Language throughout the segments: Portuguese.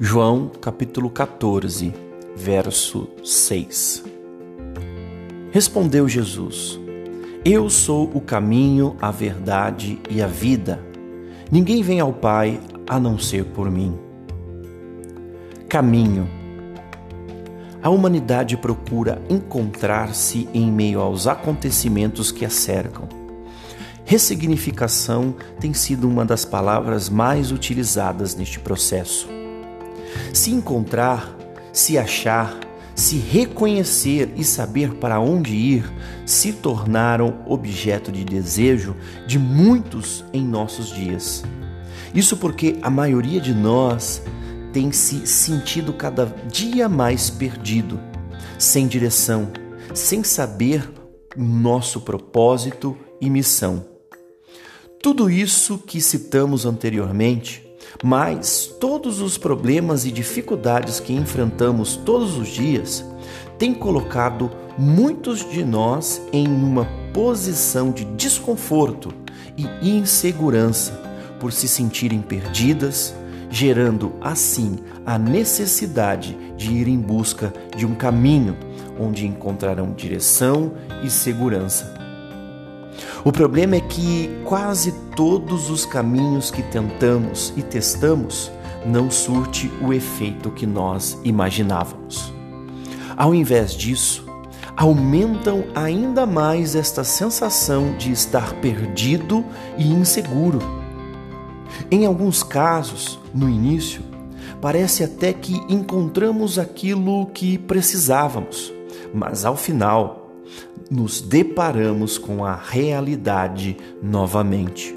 João capítulo 14, verso 6. Respondeu Jesus: Eu sou o caminho, a verdade e a vida. Ninguém vem ao Pai a não ser por mim. Caminho. A humanidade procura encontrar-se em meio aos acontecimentos que a cercam. Ressignificação tem sido uma das palavras mais utilizadas neste processo. Se encontrar, se achar, se reconhecer e saber para onde ir se tornaram objeto de desejo de muitos em nossos dias. Isso porque a maioria de nós tem se sentido cada dia mais perdido, sem direção, sem saber nosso propósito e missão. Tudo isso que citamos anteriormente mas todos os problemas e dificuldades que enfrentamos todos os dias têm colocado muitos de nós em uma posição de desconforto e insegurança por se sentirem perdidas, gerando assim a necessidade de ir em busca de um caminho onde encontrarão direção e segurança. O problema é que quase todos os caminhos que tentamos e testamos não surte o efeito que nós imaginávamos. Ao invés disso, aumentam ainda mais esta sensação de estar perdido e inseguro. Em alguns casos, no início, parece até que encontramos aquilo que precisávamos, mas ao final, nos deparamos com a realidade novamente.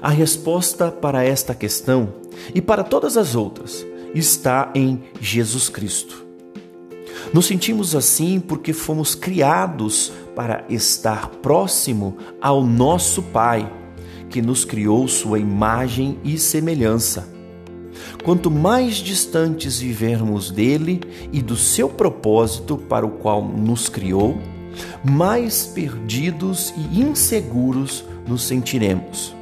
A resposta para esta questão e para todas as outras está em Jesus Cristo. Nos sentimos assim porque fomos criados para estar próximo ao nosso Pai, que nos criou sua imagem e semelhança. Quanto mais distantes vivermos dele e do seu propósito para o qual nos criou, mais perdidos e inseguros nos sentiremos.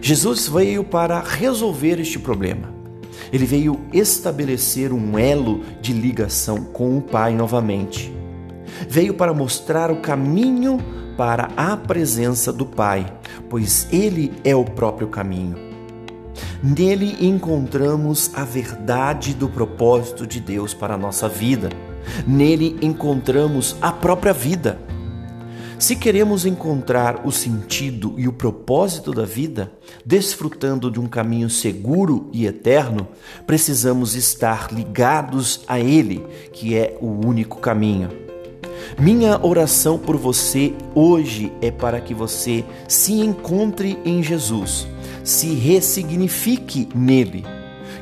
Jesus veio para resolver este problema. Ele veio estabelecer um elo de ligação com o Pai novamente. Veio para mostrar o caminho para a presença do Pai, pois Ele é o próprio caminho. Nele encontramos a verdade do propósito de Deus para a nossa vida. Nele encontramos a própria vida. Se queremos encontrar o sentido e o propósito da vida, desfrutando de um caminho seguro e eterno, precisamos estar ligados a Ele, que é o único caminho. Minha oração por você hoje é para que você se encontre em Jesus, se ressignifique nele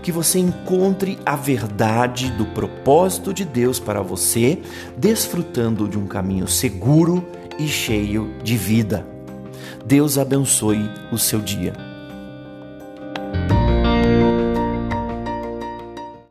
que você encontre a verdade do propósito de Deus para você, desfrutando de um caminho seguro e cheio de vida. Deus abençoe o seu dia.